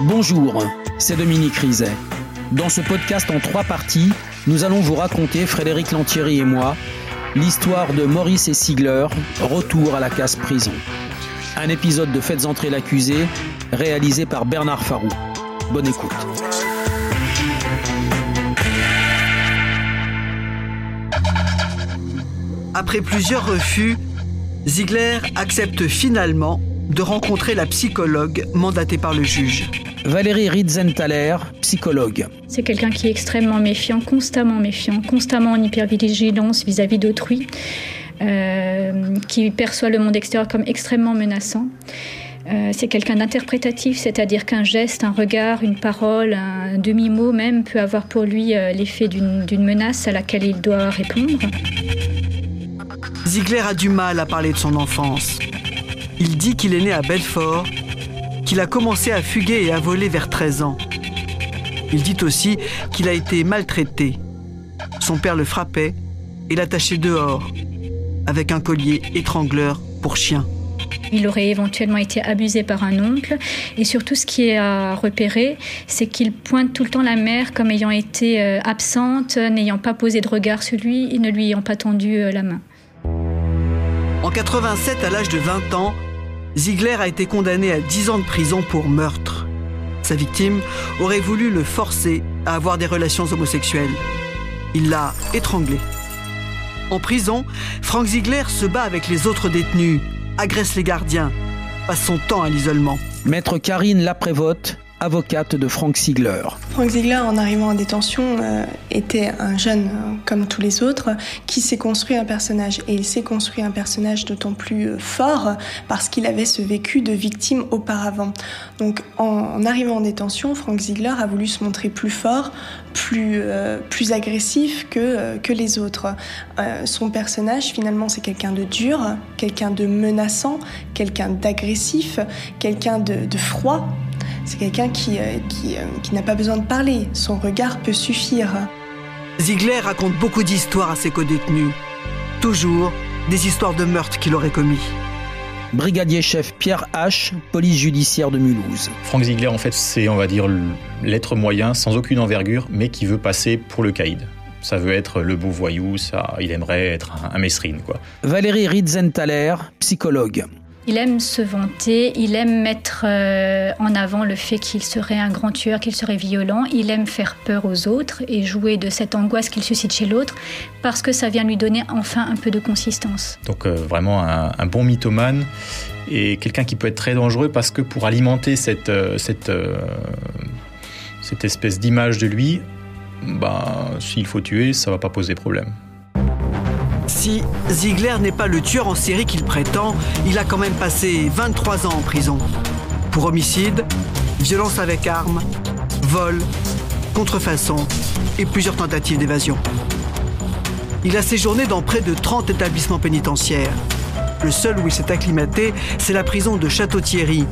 Bonjour, c'est Dominique Rizet. Dans ce podcast en trois parties, nous allons vous raconter, Frédéric Lantieri et moi, l'histoire de Maurice et Sigler, retour à la case prison. Un épisode de Faites entrer l'accusé, réalisé par Bernard Farou. Bonne écoute. Après plusieurs refus, Ziegler accepte finalement de rencontrer la psychologue mandatée par le juge. Valérie Ritzenthaler, psychologue. C'est quelqu'un qui est extrêmement méfiant, constamment méfiant, constamment en hypervigilance vis-à-vis d'autrui, euh, qui perçoit le monde extérieur comme extrêmement menaçant. Euh, c'est quelqu'un d'interprétatif, c'est-à-dire qu'un geste, un regard, une parole, un demi-mot même peut avoir pour lui euh, l'effet d'une menace à laquelle il doit répondre. Ziegler a du mal à parler de son enfance. Il dit qu'il est né à Belfort, qu'il a commencé à fuguer et à voler vers 13 ans. Il dit aussi qu'il a été maltraité. Son père le frappait et l'attachait dehors, avec un collier étrangleur pour chien. Il aurait éventuellement été abusé par un oncle. Et surtout, ce qui est à repérer, c'est qu'il pointe tout le temps la mère comme ayant été euh, absente, n'ayant pas posé de regard sur lui et ne lui ayant pas tendu euh, la main. En 87, à l'âge de 20 ans, Ziegler a été condamné à 10 ans de prison pour meurtre. Sa victime aurait voulu le forcer à avoir des relations homosexuelles. Il l'a étranglé. En prison, Frank Ziegler se bat avec les autres détenus, agresse les gardiens, passe son temps à l'isolement. Maître Karine Laprévote, avocate de Frank Ziegler. Frank Ziegler, en arrivant en détention, euh, était un jeune euh, comme tous les autres qui s'est construit un personnage. Et il s'est construit un personnage d'autant plus euh, fort parce qu'il avait ce vécu de victime auparavant. Donc en, arrivant en détention, Frank Ziegler a voulu se montrer plus fort, plus, plus agressif que, que les autres. son personnage, finalement, c'est quelqu'un de dur, quelqu'un de menaçant, quelqu'un d'agressif, quelqu'un de, de froid c'est quelqu'un qui, euh, qui, euh, qui n'a pas besoin de parler. Son regard peut suffire. Ziegler raconte beaucoup d'histoires à ses co-détenus. Toujours des histoires de meurtres qu'il aurait commis. Brigadier chef Pierre H, police judiciaire de Mulhouse. Frank Ziegler, en fait, c'est, on va dire, l'être moyen, sans aucune envergure, mais qui veut passer pour le caïd. Ça veut être le beau voyou, ça, il aimerait être un, un mesrine, quoi. Valérie Ritzenthaler, psychologue. Il aime se vanter, il aime mettre euh, en avant le fait qu'il serait un grand tueur, qu'il serait violent, il aime faire peur aux autres et jouer de cette angoisse qu'il suscite chez l'autre parce que ça vient lui donner enfin un peu de consistance. Donc euh, vraiment un, bon mythomane et quelqu'un qui peut être très dangereux parce que pour alimenter cette, euh, cette, cette espèce d'image de lui, bah, s'il faut tuer, ça va pas poser problème. Si Ziegler n'est pas le tueur en série qu'il prétend, il a quand même passé 23 ans en prison. Pour homicide, violence avec arme, vol, contrefaçon et plusieurs tentatives d'évasion. Il a séjourné dans près de 30 établissements pénitentiaires. Le seul où il s'est acclimaté, c'est la prison de Château-Thierry.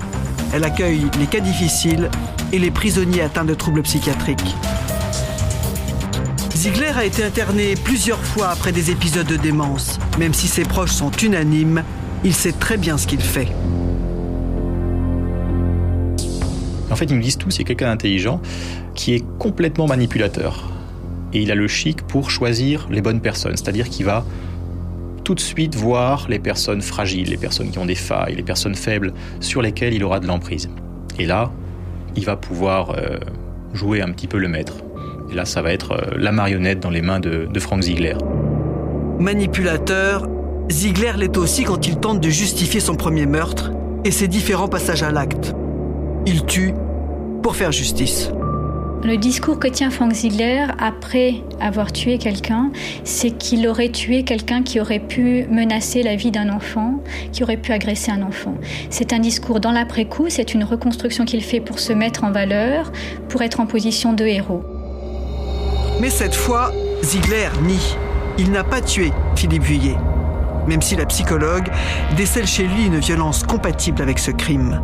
Elle accueille les cas difficiles et les prisonniers atteints de troubles psychiatriques. Ziegler a été interné plusieurs fois après des épisodes de démence. Même si ses proches sont unanimes, il sait très bien ce qu'il fait. En fait, ils me disent tous, c'est quelqu'un d'intelligent qui est complètement manipulateur. Et il a le chic pour choisir les bonnes personnes, c'est-à-dire qu'il va tout de suite voir les personnes fragiles, les personnes qui ont des failles, les personnes faibles sur lesquelles il aura de l'emprise. Et là, il va pouvoir euh, jouer un petit peu le maître. Et là, ça va être euh, la marionnette dans les mains de, Frank Ziegler. Manipulateur, Ziegler l'est aussi quand il tente de justifier son premier meurtre et ses différents passages à l'acte. Il tue pour faire justice. Le discours que tient Frank Ziegler après avoir tué quelqu'un, c'est qu'il aurait tué quelqu'un qui aurait pu menacer la vie d'un enfant, qui aurait pu agresser un enfant. C'est un discours dans l'après-coup, c'est une reconstruction qu'il fait pour se mettre en valeur, pour être en position de héros. Mais cette fois, Ziegler nie. Il n'a pas tué Philippe Vuillet, même si la psychologue décèle chez lui une violence compatible avec ce crime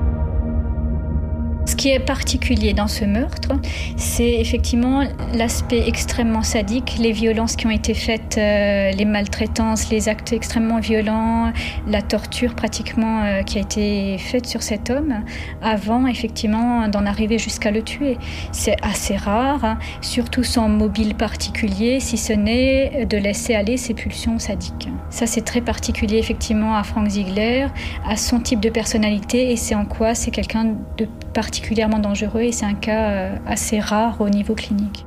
qui est particulier dans ce meurtre, c'est effectivement l'aspect extrêmement sadique, les violences qui ont été faites, euh, les maltraitances, les actes extrêmement violents, la torture pratiquement euh, qui a été faite sur cet homme avant effectivement d'en arriver jusqu'à le tuer. C'est assez rare, hein, surtout sans mobile particulier, si ce n'est de laisser aller ses pulsions sadiques. Ça c'est très particulier effectivement à Frank Ziegler, à son type de personnalité et c'est en quoi c'est quelqu'un de particulièrement dangereux et c'est un cas euh, assez rare au niveau clinique.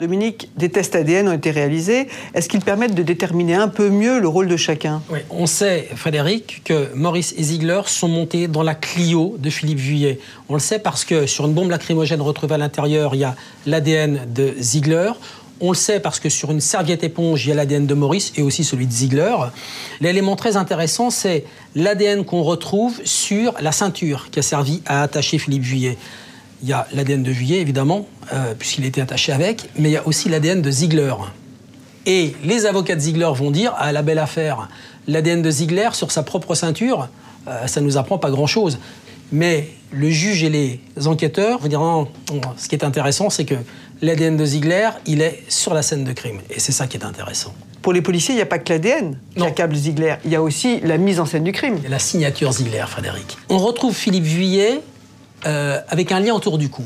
Dominique, des tests ADN ont été réalisés. Est-ce qu'ils permettent de déterminer un peu mieux le rôle de chacun? Oui, On sait, Frédéric, que Maurice et Ziegler sont montés dans la Clio de Philippe Vuillet. On le sait parce que sur une bombe lacrymogène retrouvée à l'intérieur, il y a l'ADN de Ziegler. On le sait parce que sur une serviette éponge, il y a l'ADN de Maurice et aussi celui de Ziegler. L'élément très intéressant, c'est l'ADN qu'on retrouve sur la ceinture qui a servi à attacher Philippe Vuillet. Il y a l'ADN de Vuillet, évidemment, euh, puisqu'il était attaché avec, mais il y a aussi l'ADN de Ziegler. Et les avocats de Ziegler vont dire, à la belle affaire, l'ADN de Ziegler sur sa propre ceinture, euh, ça ne nous apprend pas grand-chose. Mais le juge et les enquêteurs vont dire, non, ce qui est intéressant, c'est que l'ADN de Ziegler, il est sur la scène de crime. Et c'est ça qui est intéressant. Pour les policiers, il n'y a pas que l'ADN qui accable Ziegler. Il y a aussi la mise en scène du crime. la signature Ziegler, Frédéric. On retrouve Philippe Vuillet euh, avec un lien autour du cou.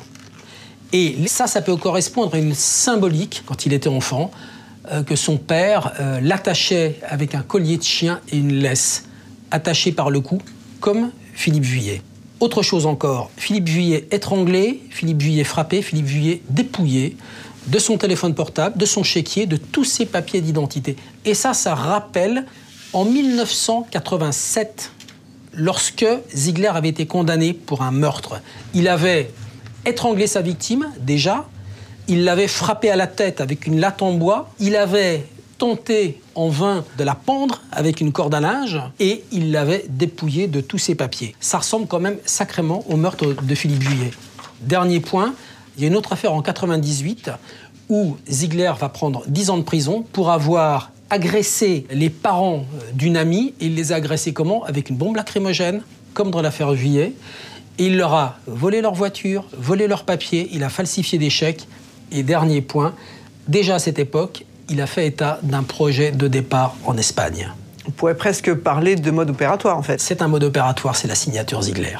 Et ça, ça peut correspondre à une symbolique, quand il était enfant, euh, que son père euh, l'attachait avec un collier de chien et une laisse, attachée par le cou, comme Philippe Vuillet. Autre chose encore, Philippe Vuillet étranglé, Philippe Vuillet frappé, Philippe Vuillet dépouillé de son téléphone portable, de son chéquier, de tous ses papiers d'identité. Et ça, ça rappelle en 1987, lorsque Ziegler avait été condamné pour un meurtre. Il avait étranglé sa victime, déjà, il l'avait frappé à la tête avec une latte en bois, il avait tenté en vain de la pendre avec une corde à linge et il l'avait dépouillée de tous ses papiers. Ça ressemble quand même sacrément au meurtre de Philippe Juillet. Dernier point, il y a une autre affaire en 98 où Ziegler va prendre 10 ans de prison pour avoir agressé les parents d'une amie. Il les a agressés comment? Avec une bombe lacrymogène, comme dans l'affaire Juillet. Et il leur a volé leur voiture, volé leurs papiers, il a falsifié des chèques. Et dernier point, déjà à cette époque, il a fait état d'un projet de départ en Espagne. On pourrait presque parler de mode opératoire en fait. C'est un mode opératoire, c'est la signature Ziegler.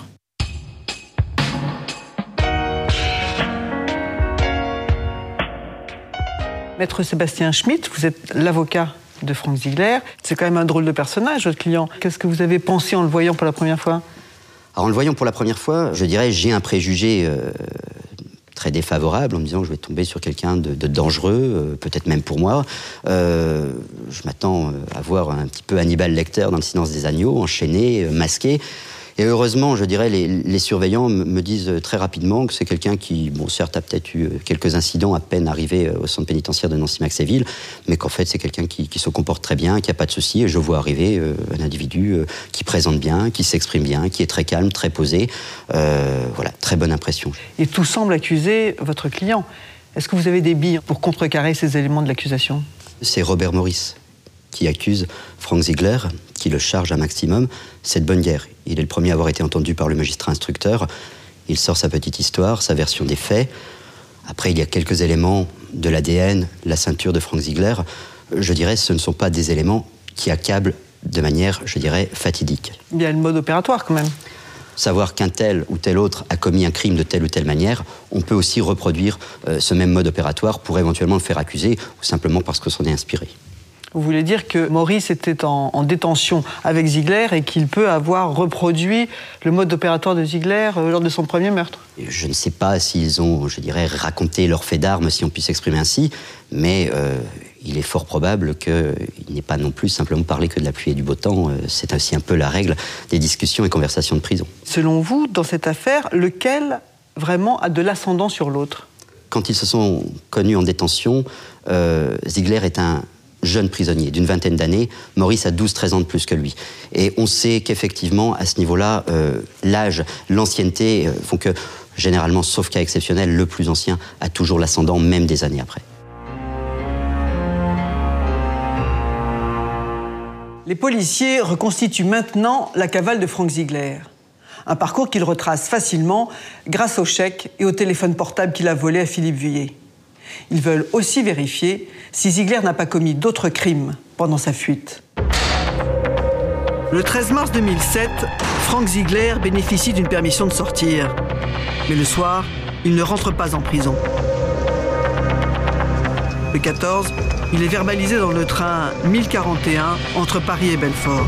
Maître Sébastien Schmitt, vous êtes l'avocat de Frank Ziegler. C'est quand même un drôle de personnage, votre client. Qu'est-ce que vous avez pensé en le voyant pour la première fois? Alors, En le voyant pour la première fois, je dirais j'ai un préjugé euh, très défavorable en me disant je vais tomber sur quelqu'un de, dangereux, euh, peut-être même pour moi. Euh, je m'attends à voir un petit peu Hannibal Lecter dans le silence des agneaux, enchaîné, masqué. Et heureusement, je dirais, les, surveillants me disent très rapidement que c'est quelqu'un qui, bon, certes, a peut-être eu quelques incidents à peine arrivé au centre pénitentiaire de Nancy-Maxéville, mais qu'en fait, c'est quelqu'un qui, se comporte très bien, qui n'a pas de soucis. Et je vois arriver euh, un individu euh, qui présente bien, qui s'exprime bien, qui est très calme, très posé. Euh, voilà, très bonne impression. Et tout semble accuser votre client. Est-ce que vous avez des billes pour contrecarrer ces éléments de l'accusation? C'est Robert Maurice qui accuse Frank Ziegler, qui le charge un maximum, c'est de bonne guerre. Il est le premier à avoir été entendu par le magistrat instructeur. Il sort sa petite histoire, sa version des faits. Après, il y a quelques éléments de l'ADN, la ceinture de Frank Ziegler. Je dirais, ce ne sont pas des éléments qui accablent de manière, je dirais, fatidique. Il y a le mode opératoire quand même. Savoir qu'un tel ou tel autre a commis un crime de telle ou telle manière, on peut aussi reproduire euh, ce même mode opératoire pour éventuellement le faire accuser ou simplement parce que s'en est inspiré. Vous voulez dire que Maurice était en, détention avec Ziegler et qu'il peut avoir reproduit le mode opératoire de Ziegler euh, lors de son premier meurtre? Je ne sais pas s'ils ont, je dirais, raconté leur fait d'armes, si on puisse s'exprimer ainsi, mais euh, il est fort probable qu'il n'ait pas non plus simplement parlé que de la pluie et du beau temps. Euh, c'est aussi un peu la règle des discussions et conversations de prison. Selon vous, dans cette affaire, lequel vraiment a de l'ascendant sur l'autre? Quand ils se sont connus en détention, Ziegler est un jeune prisonnier d'une vingtaine d'années. Maurice a 12-13 ans de plus que lui. Et on sait qu'effectivement, à ce niveau-là, euh, l'âge, l'ancienneté euh, font que, généralement, sauf cas exceptionnel, le plus ancien a toujours l'ascendant, même des années après. Les policiers reconstituent maintenant la cavale de Frank Ziegler. Un parcours qu'ils retracent facilement grâce au chèque et au téléphone portable qu'il a volé à Philippe Vuillet. Ils veulent aussi vérifier si Ziegler n'a pas commis d'autres crimes pendant sa fuite. Le 13 mars 2007, Frank Ziegler bénéficie d'une permission de sortir. Mais le soir, il ne rentre pas en prison. Le 14, il est verbalisé dans le train 1041 entre Paris et Belfort.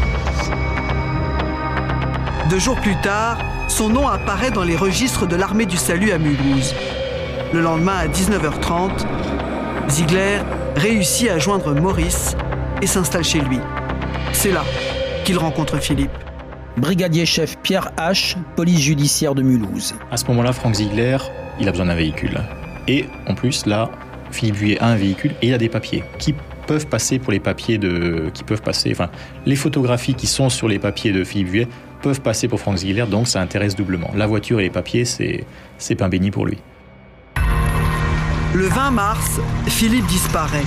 Deux jours plus tard, son nom apparaît dans les registres de l'armée du salut à Mulhouse. Le lendemain à 19h30, Ziegler réussit à joindre Maurice et s'installe chez lui. C'est là qu'il rencontre Philippe. Brigadier chef Pierre H, police judiciaire de Mulhouse. À ce moment-là, Franck Ziegler, il a besoin d'un véhicule. Et en plus, là, Philippe Vuillet a un véhicule et il a des papiers qui peuvent passer pour les papiers de. qui peuvent passer. Enfin, les photographies qui sont sur les papiers de Philippe Vuillet peuvent passer pour Franck Ziegler, donc ça intéresse doublement. La voiture et les papiers, c'est, c'est pain béni pour lui. Le 20 mars, Philippe disparaît.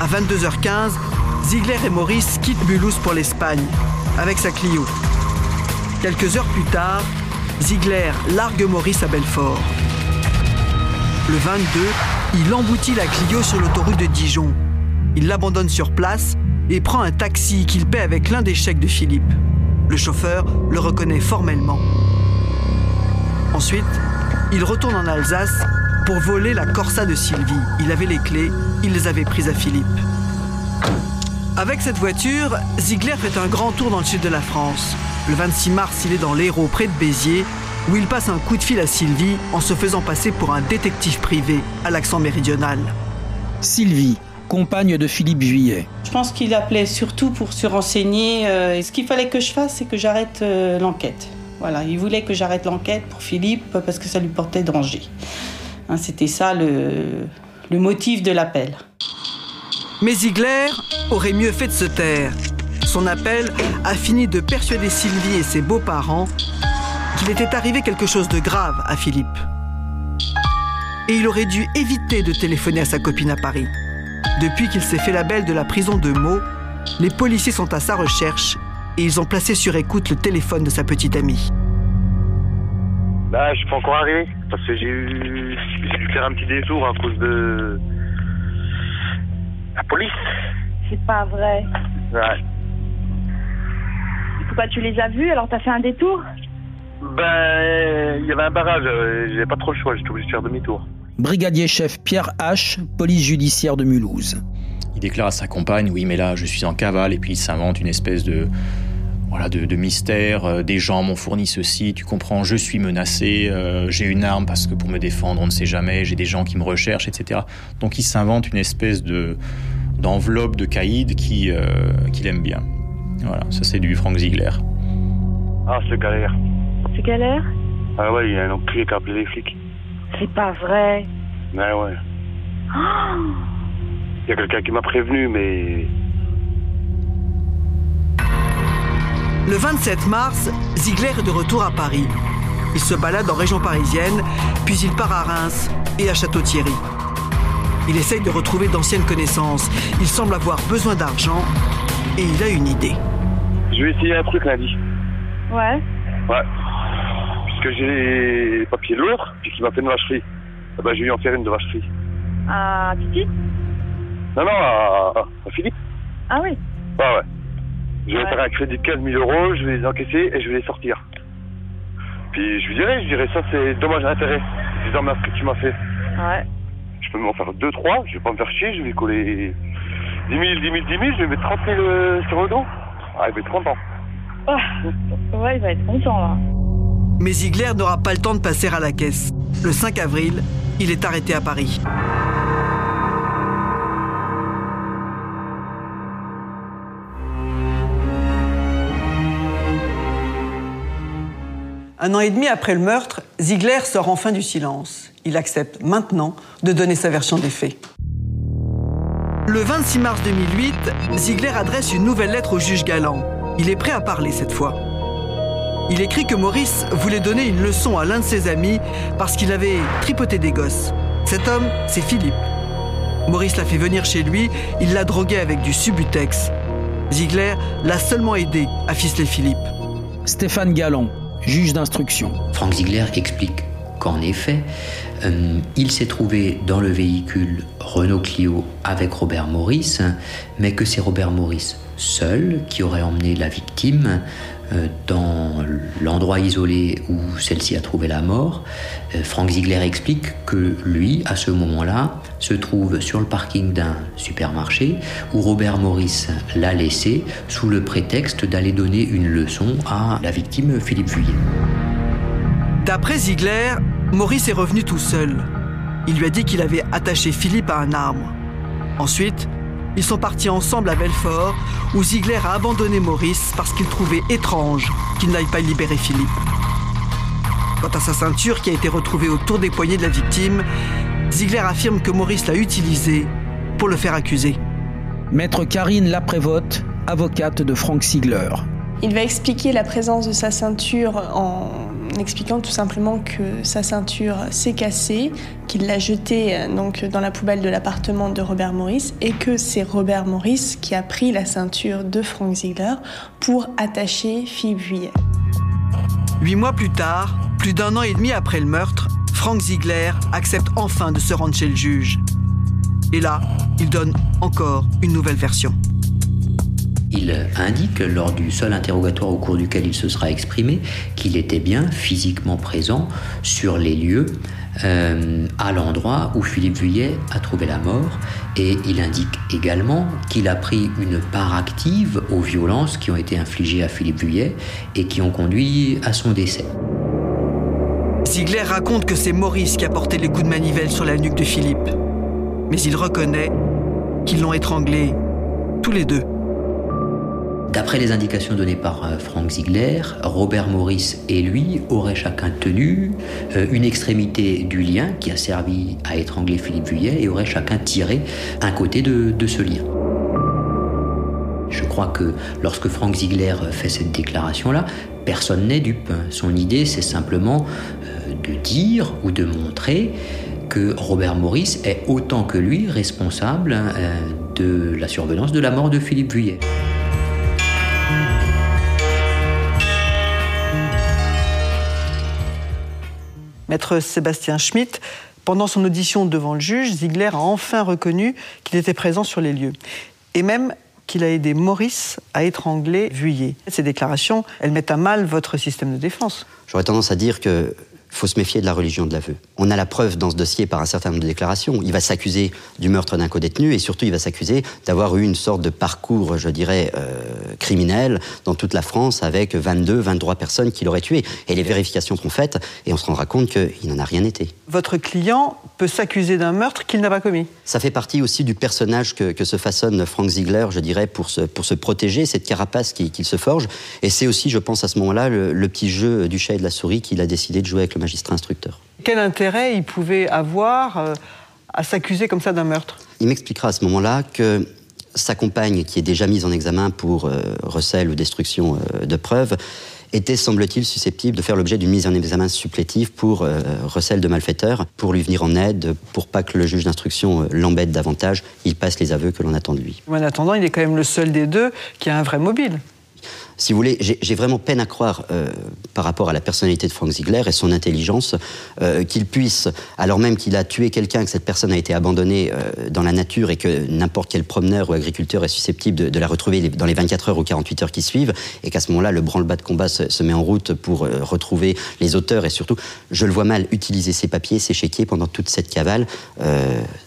À 22h15, Ziegler et Maurice quittent Mulhouse pour l'Espagne, avec sa Clio. Quelques heures plus tard, Ziegler largue Maurice à Belfort. Le 22, il emboutit la Clio sur l'autoroute de Dijon. Il l'abandonne sur place et prend un taxi qu'il paie avec l'un des chèques de Philippe. Le chauffeur le reconnaît formellement. Ensuite, il retourne en Alsace pour voler la Corsa de Sylvie. Il avait les clés, il les avait prises à Philippe. Avec cette voiture, Ziegler fait un grand tour dans le sud de la France. Le 26 mars, il est dans l'Hérault, près de Béziers, où il passe un coup de fil à Sylvie en se faisant passer pour un détective privé à l'accent méridional. Sylvie, compagne de Philippe Vuillet. Je pense qu'il appelait surtout pour se renseigner. euh, et ce qu'il fallait que je fasse, c'est que j'arrête euh, l'enquête? Voilà, il voulait que j'arrête l'enquête pour Philippe parce que ça lui portait danger. Hein, C'était ça le, motif de l'appel. Mais Ziegler aurait mieux fait de se taire. Son appel a fini de persuader Sylvie et ses beaux-parents qu'il était arrivé quelque chose de grave à Philippe. Et il aurait dû éviter de téléphoner à sa copine à Paris. Depuis qu'il s'est fait la belle de la prison de Meaux, les policiers sont à sa recherche et ils ont placé sur écoute le téléphone de sa petite amie. Bah, je suis pas encore arrivé parce que j'ai eu, j'ai dû faire un petit détour à cause de la police. C'est pas vrai. Ouais. Pourquoi tu les as vus alors t'as fait un détour? Ben, il y avait un barrage, euh, j'avais pas trop le choix, j'étais obligé de faire demi-tour. Brigadier chef Pierre H, police judiciaire de Mulhouse. Il déclare à sa compagne Oui, mais là, je suis en cavale, et puis il s'invente une espèce de. Voilà, de, de mystère. Euh, Des gens m'ont fourni ceci, tu comprends, je suis menacé, euh, j'ai une arme parce que pour me défendre, on ne sait jamais, j'ai des gens qui me recherchent, etc. Donc il s'invente une espèce de d'enveloppe de caïd qui, euh, qu'il aime bien. Voilà, ça c'est du Frank Ziegler. Ah, c'est galère. C'est galère? Ah ouais, il y a un enculé qui a appelé les flics. C'est pas vrai. Ouais, ouais. Il y a quelqu'un qui m'a prévenu, mais Le 27 mars, Ziegler est de retour à Paris. Il se balade en région parisienne, puis il part à Reims et à Château-Thierry. Il essaye de retrouver d'anciennes connaissances. Il semble avoir besoin d'argent et il a une idée. je vais essayer un truc lundi. Ouais. Ouais. Puisque j'ai les papiers de l'autre, puis qu'il m'a fait une vacherie. Eh ben, je vais lui en faire une de vacherie. Ah, Titi? Non, non, à, à Philippe. Ah oui. Ouais, ouais. Je vais Ouais. faire un crédit de 15 000 euros, je vais les encaisser et je vais les sortir. Puis je lui dirai, je dirai ça c'est dommage à intérêt. Disant mais ce que tu m'as fait. Ouais. Je peux m'en faire 2, 3, je vais pas me faire chier, je vais coller 10 000, 10 000, 10 000, je vais mettre 30 000 euh, sur le dos. Ah, il va être content. Ah, ouais, il va être content là. Mais Ziegler n'aura pas le temps de passer à la caisse. Le 5 avril, il est arrêté à Paris. Un an et demi après le meurtre, Ziegler sort enfin du silence. Il accepte maintenant de donner sa version des faits. Le 26 mars 2008, Ziegler adresse une nouvelle lettre au juge Galland. Il est prêt à parler cette fois. Il écrit que Maurice voulait donner une leçon à l'un de ses amis parce qu'il avait tripoté des gosses. Cet homme, c'est Philippe. Maurice l'a fait venir chez lui, il l'a drogué avec du Subutex. Ziegler l'a seulement aidé à ficeler Philippe. Stéphane Galland, juge d'instruction. Frank Ziegler explique qu'en effet, euh, il s'est trouvé dans le véhicule Renault Clio avec Robert Morris, mais que c'est Robert Morris seul qui aurait emmené la victime euh, dans l'endroit isolé où celle-ci a trouvé la mort. Euh, Frank Ziegler explique que lui, à ce moment-là, se trouve sur le parking d'un supermarché où Robert Morris l'a laissé sous le prétexte d'aller donner une leçon à la victime Philippe Vuillet. D'après Ziegler, Maurice est revenu tout seul. Il lui a dit qu'il avait attaché Philippe à un arbre. Ensuite, ils sont partis ensemble à Belfort, où Ziegler a abandonné Maurice parce qu'il trouvait étrange qu'il n'aille pas libérer Philippe. Quant à sa ceinture qui a été retrouvée autour des poignets de la victime, Ziegler affirme que Maurice l'a utilisée pour le faire accuser. Maître Karine Laprévote, avocate de Frank Ziegler. Il va expliquer la présence de sa ceinture en expliquant tout simplement que sa ceinture s'est cassée, qu'il l'a jetée euh, donc dans la poubelle de l'appartement de Robert Morris et que c'est Robert Morris qui a pris la ceinture de Frank Ziegler pour attacher Philippe. Huit mois plus tard, plus d'un an et demi après le meurtre, Frank Ziegler accepte enfin de se rendre chez le juge. Et là, il donne encore une nouvelle version. Il indique, lors du seul interrogatoire au cours duquel il se sera exprimé, qu'il était bien physiquement présent sur les lieux, euh, à l'endroit où Philippe Vuillet a trouvé la mort. Et il indique également qu'il a pris une part active aux violences qui ont été infligées à Philippe Vuillet et qui ont conduit à son décès. Ziegler raconte que c'est Maurice qui a porté les coups de manivelle sur la nuque de Philippe. Mais il reconnaît qu'ils l'ont étranglé tous les deux. D'après les indications données par euh, Frank Ziegler, Robert Morris et lui auraient chacun tenu euh, une extrémité du lien qui a servi à étrangler Philippe Vuillet et auraient chacun tiré un côté de, ce lien. Je crois que lorsque Frank Ziegler fait cette déclaration-là, personne n'est dupe. Son idée, c'est simplement euh, de dire ou de montrer que Robert Morris est autant que lui responsable de la survenance de la mort de Philippe Vuillet. Maître Sébastien Schmitt, pendant son audition devant le juge, Ziegler a enfin reconnu qu'il était présent sur les lieux. Et même qu'il a aidé Maurice à étrangler Vuillet. Ces déclarations, elles mettent à mal votre système de défense. J'aurais tendance à dire que faut se méfier de la religion de l'aveu. On a la preuve dans ce dossier par un certain nombre de déclarations. Il va s'accuser du meurtre d'un codétenu et surtout il va s'accuser d'avoir eu une sorte de parcours, je dirais, euh, criminel dans toute la France avec 22, 23 personnes qu'il aurait tuées. Et les vérifications sont faites et on se rendra compte qu'il n'en a rien été. Votre client peut s'accuser d'un meurtre qu'il n'a pas commis Ça fait partie aussi du personnage que, se façonne Frank Ziegler, je dirais, pour se, pour se protéger, cette carapace qu'il se forge. Et c'est aussi, je pense, à ce moment-là, le, le, petit jeu du chat et de la souris qu'il a décidé de jouer avec le magistrat instructeur. Quel intérêt il pouvait avoir euh, à s'accuser comme ça d'un meurtre? Il m'expliquera à ce moment-là que sa compagne, qui est déjà mise en examen pour euh, recel ou destruction euh, de preuves, était, semble-t-il, susceptible de faire l'objet d'une mise en examen supplétive pour recel de malfaiteurs, pour lui venir en aide, pour pas que le juge d'instruction l'embête davantage. Il passe les aveux que l'on attend de lui. En attendant, il est quand même le seul des deux qui a un vrai mobile si vous voulez, j'ai vraiment peine à croire, euh, par rapport à la personnalité de Frank Ziegler et son intelligence, euh, qu'il puisse, alors même qu'il a tué quelqu'un, que cette personne a été abandonnée euh, dans la nature et que n'importe quel promeneur ou agriculteur est susceptible de, la retrouver dans les 24 heures ou 48 heures qui suivent, et qu'à ce moment-là, le branle-bas de combat se, met en route pour retrouver les auteurs et surtout, je le vois mal utiliser ses papiers, ses chéquiers pendant toute cette cavale,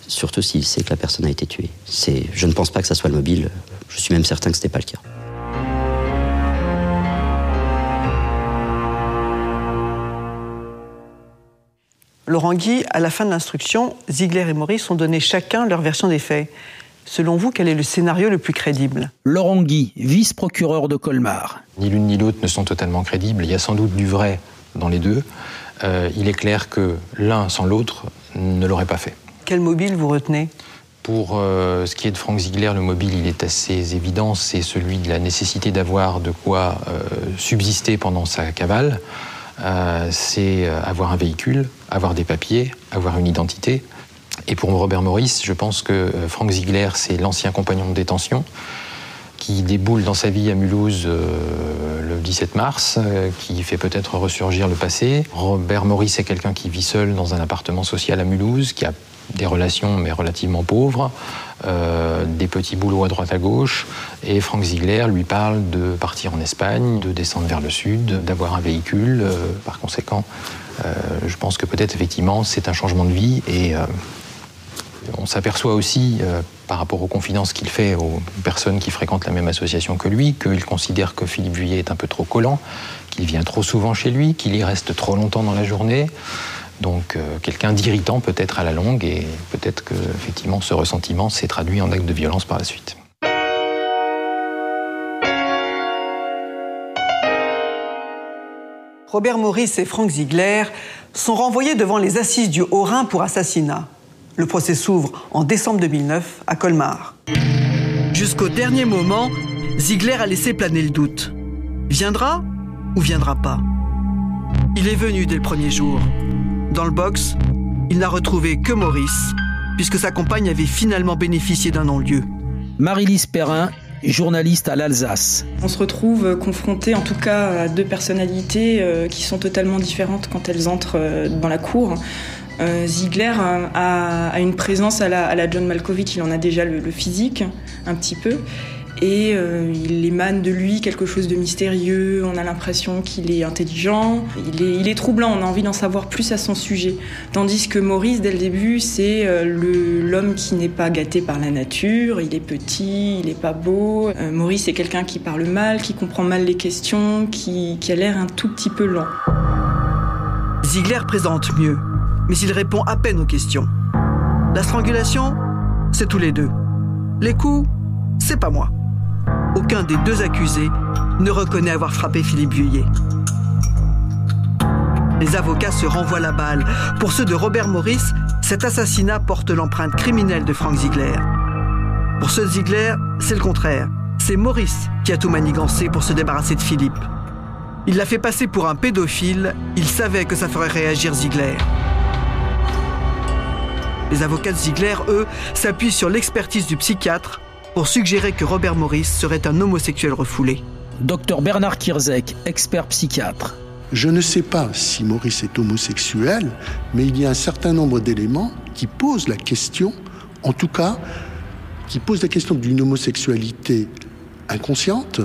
surtout s'il sait que la personne a été tuée. Je ne pense pas que ça soit le mobile, je suis même certain que ce n'était pas le cas. Laurent Guy, à la fin de l'instruction, Ziegler et Maurice ont donné chacun leur version des faits. Selon vous, quel est le scénario le plus crédible? Laurent Guy, vice-procureur de Colmar. Ni l'une ni l'autre ne sont totalement crédibles. Il y a sans doute du vrai dans les deux. Euh, il est clair que l'un sans l'autre ne l'aurait pas fait. Quel mobile vous retenez? Pour euh, ce qui est de Frank Ziegler, le mobile, il est assez évident, c'est celui de la nécessité d'avoir de quoi euh, subsister pendant sa cavale. Euh, c'est euh, avoir un véhicule, avoir des papiers, avoir une identité. Et pour Robert Maurice, je pense que euh, Frank Ziegler, c'est l'ancien compagnon de détention qui déboule dans sa vie à Mulhouse euh, le 17 mars, euh, qui fait peut-être ressurgir le passé. Robert Maurice est quelqu'un qui vit seul dans un appartement social à Mulhouse, qui a des relations mais relativement pauvres, des petits boulots à droite à gauche. Et Frank Ziegler lui parle de partir en Espagne, de descendre vers le sud, d'avoir un véhicule. Par conséquent, je pense que peut-être effectivement c'est un changement de vie et euh, on s'aperçoit aussi, euh, par rapport aux confidences qu'il fait aux personnes qui fréquentent la même association que lui, qu'il considère que Philippe Vuillet est un peu trop collant, qu'il vient trop souvent chez lui, qu'il y reste trop longtemps dans la journée. Donc euh, quelqu'un d'irritant peut-être à la longue et peut-être que effectivement ce ressentiment s'est traduit en acte de violence par la suite. Robert Maurice et Frank Ziegler sont renvoyés devant les assises du Haut-Rhin pour assassinat. Le procès s'ouvre en décembre 2009 à Colmar. Jusqu'au dernier moment, Ziegler a laissé planer le doute. Viendra ou viendra pas? Il est venu dès le premier jour. Dans le box, il n'a retrouvé que Maurice, puisque sa compagne avait finalement bénéficié d'un non-lieu. Marie-Lise Perrin, journaliste à l'Alsace. On se retrouve confronté en tout cas à deux personnalités euh, qui sont totalement différentes quand elles entrent euh, dans la cour. Euh, Ziegler a, une présence à la, John Malkovich, il en a déjà le physique un petit peu. Et euh, il émane de lui quelque chose de mystérieux, on a l'impression qu'il est intelligent, il est, troublant, on a envie d'en savoir plus à son sujet. Tandis que Maurice, dès le début, c'est euh, l'homme qui n'est pas gâté par la nature, il est petit, il n'est pas beau. Euh, Maurice est quelqu'un qui parle mal, qui comprend mal les questions, qui, qui a l'air un tout petit peu lent. Ziegler présente mieux, mais il répond à peine aux questions. La strangulation, c'est tous les deux. Les coups, c'est pas moi. Aucun des deux accusés ne reconnaît avoir frappé Philippe Vuillet. Les avocats se renvoient la balle. Pour ceux de Robert Maurice, cet assassinat porte l'empreinte criminelle de Frank Ziegler. Pour ceux de Ziegler, c'est le contraire. C'est Maurice qui a tout manigancé pour se débarrasser de Philippe. Il l'a fait passer pour un pédophile, il savait que ça ferait réagir Ziegler. Les avocats de Ziegler, eux, s'appuient sur l'expertise du psychiatre pour suggérer que Robert Maurice serait un homosexuel refoulé. Docteur Bernard Kirzek, expert psychiatre. Je ne sais pas si Maurice est homosexuel, mais il y a un certain nombre d'éléments qui posent la question, en tout cas, qui posent la question d'une homosexualité inconsciente.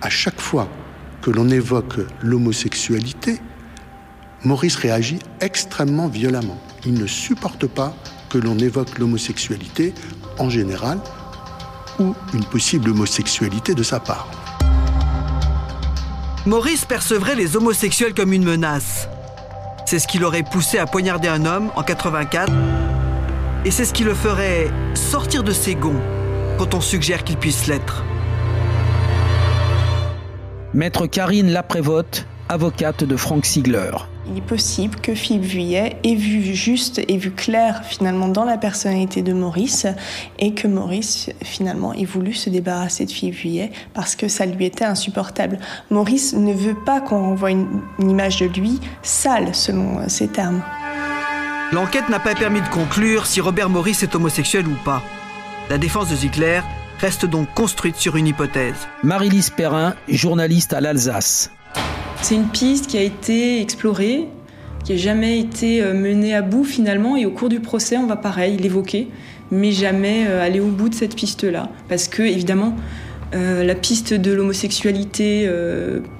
À chaque fois que l'on évoque l'homosexualité, Maurice réagit extrêmement violemment. Il ne supporte pas que l'on évoque l'homosexualité en général ou une possible homosexualité de sa part. Maurice percevrait les homosexuels comme une menace. C'est ce qui l'aurait poussé à poignarder un homme en 84. Et c'est ce qui le ferait sortir de ses gonds quand on suggère qu'il puisse l'être. Maître Karine Laprévote, avocate de Frank Ziegler. Il est possible que Philippe Vuillet ait vu juste et vu clair finalement dans la personnalité de Maurice et que Maurice finalement ait voulu se débarrasser de Philippe Vuillet parce que ça lui était insupportable. Maurice ne veut pas qu'on renvoie une, une image de lui sale selon euh, ses termes. L'enquête n'a pas permis de conclure si Robert Maurice est homosexuel ou pas. La défense de Ziegler reste donc construite sur une hypothèse. Marie-Lise Perrin, journaliste à l'Alsace. C'est une piste qui a été explorée, qui n'a jamais été euh, menée à bout finalement, et au cours du procès, on va pareil l'évoquer, mais jamais euh, aller au bout de cette piste-là. Parce que, évidemment, euh, la piste de l'homosexualité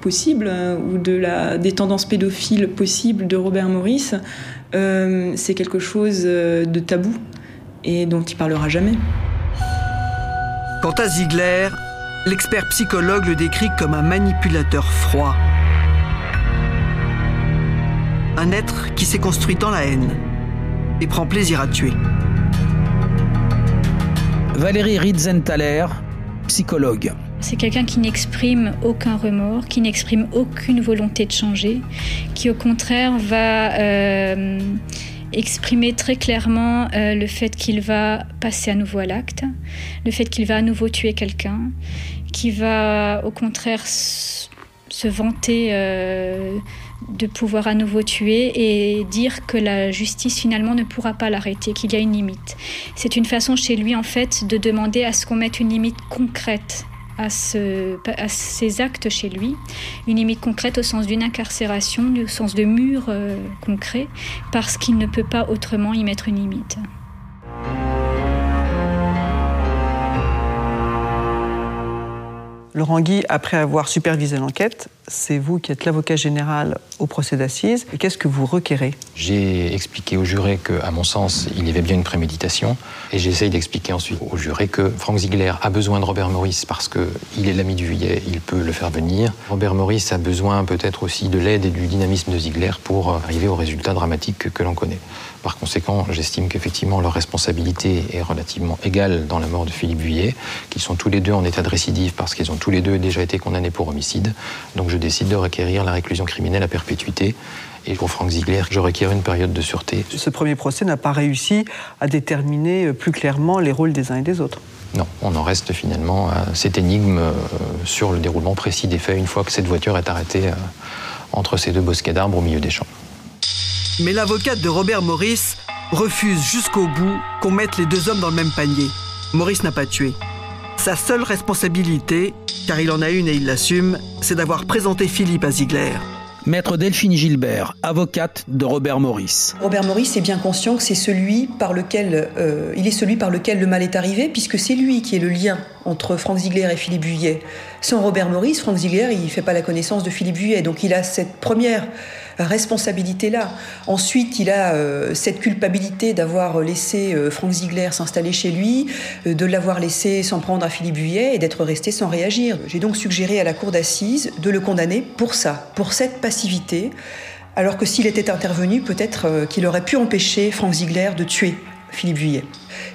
possible, hein, ou de la, des tendances pédophiles possibles de Robert Maurice, euh, c'est quelque chose de tabou et dont il parlera jamais. Quant à Ziegler, l'expert psychologue le décrit comme un manipulateur froid. Un être qui s'est construit dans la haine et prend plaisir à tuer. Valérie Ritzenthaler, psychologue. C'est quelqu'un qui n'exprime aucun remords, qui n'exprime aucune volonté de changer, qui au contraire va euh, exprimer très clairement euh, le fait qu'il va passer à nouveau à l'acte, le fait qu'il va à nouveau tuer quelqu'un, qui va au contraire s- se vanter euh, de pouvoir à nouveau tuer et dire que la justice finalement ne pourra pas l'arrêter, qu'il y a une limite. C'est une façon chez lui en fait de demander à ce qu'on mette une limite concrète à, ce, à, ces actes chez lui, une limite concrète au sens d'une incarcération, au sens de mur euh, concret, parce qu'il ne peut pas autrement y mettre une limite. Laurent Guy, après avoir supervisé l'enquête, c'est vous qui êtes l'avocat général au procès d'assises. Qu'est-ce que vous requérez? J'ai expliqué au juré qu'à mon sens, il y avait bien une préméditation. Et j'essaye d'expliquer ensuite au juré que Franck Ziegler a besoin de Robert Maurice parce qu'il est l'ami du Vuillet, il peut le faire venir. Robert Maurice a besoin peut-être aussi de l'aide et du dynamisme de Ziegler pour arriver au résultat dramatique que, que l'on connaît. Par conséquent, j'estime qu'effectivement leur responsabilité est relativement égale dans la mort de Philippe Vuillet, qu'ils sont tous les deux en état de récidive parce qu'ils ont tous les deux déjà été condamnés pour homicide. Donc je décide de requérir la réclusion criminelle à perpétuité. Et pour Franck Ziegler, je requiers une période de sûreté. Ce premier procès n'a pas réussi à déterminer plus clairement les rôles des uns et des autres. Non, on en reste finalement à cette énigme euh, sur le déroulement précis des faits une fois que cette voiture est arrêtée euh, entre ces deux bosquets d'arbres au milieu des champs. Mais l'avocate de Robert Maurice refuse jusqu'au bout qu'on mette les deux hommes dans le même panier. Maurice n'a pas tué. Sa seule responsabilité, car il en a une et il l'assume, c'est d'avoir présenté Philippe à Ziegler. Maître Delphine Gilbert, avocate de Robert Maurice. Robert Maurice est bien conscient que c'est celui par lequel euh, il est celui par lequel le mal est arrivé, puisque c'est lui qui est le lien entre Franck Ziegler et Philippe Vuillet. Sans Robert Maurice, Franck Ziegler, il ne fait pas la connaissance de Philippe Vuillet, donc il a cette première responsabilité-là. Ensuite, il a euh, cette culpabilité d'avoir laissé euh, Franck Ziegler s'installer chez lui, euh, de l'avoir laissé s'en prendre à Philippe Vuillet et d'être resté sans réagir. J'ai donc suggéré à la cour d'assises de le condamner pour ça, pour cette passivité, alors que s'il était intervenu, peut-être qu'il aurait pu empêcher Franck Ziegler de tuer Philippe Vuillet.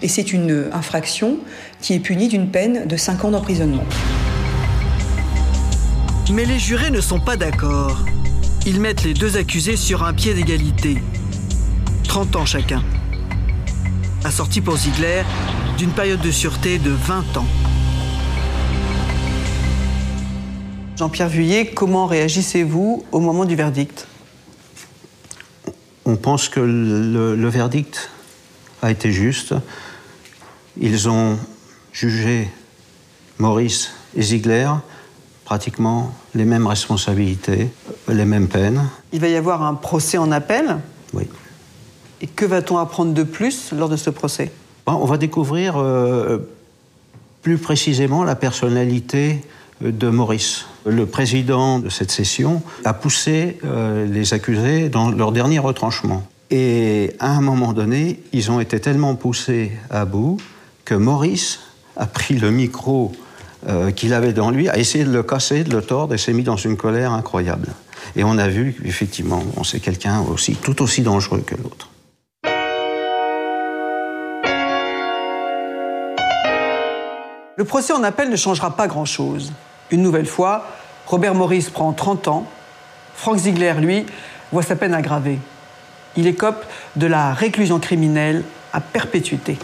Et c'est une infraction qui est punie d'une peine de 5 ans d'emprisonnement. Mais les jurés ne sont pas d'accord. Ils mettent les deux accusés sur un pied d'égalité. 30 ans chacun. Assorti pour Ziegler d'une période de sûreté de 20 ans. Jean-Pierre Vuillet, comment réagissez-vous au moment du verdict? On pense que le, le, verdict a été juste. Ils ont jugé Maurice et Ziegler pratiquement les mêmes responsabilités, les mêmes peines. Il va y avoir un procès en appel Oui. Et que va-t-on apprendre de plus lors de ce procès? On va découvrir euh, plus précisément la personnalité de Maurice. Le président de cette session a poussé euh, les accusés dans leur dernier retranchement. Et à un moment donné, ils ont été tellement poussés à bout que Maurice a pris le micro euh, qu'il avait dans lui, a essayé de le casser, de le tordre, et s'est mis dans une colère incroyable. Et on a vu, effectivement, on sait quelqu'un aussi, tout aussi dangereux que l'autre. Le procès en appel ne changera pas grand-chose. Une nouvelle fois, Robert Maurice prend 30 ans. Frank Ziegler, lui, voit sa peine aggravée. Il écope de la réclusion criminelle à perpétuité.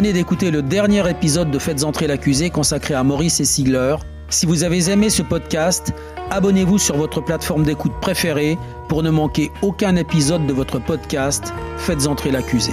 Venez d'écouter le dernier épisode de Faites entrer l'accusé consacré à Maurice et Sigler. Si vous avez aimé ce podcast, abonnez-vous sur votre plateforme d'écoute préférée pour ne manquer aucun épisode de votre podcast Faites entrer l'accusé.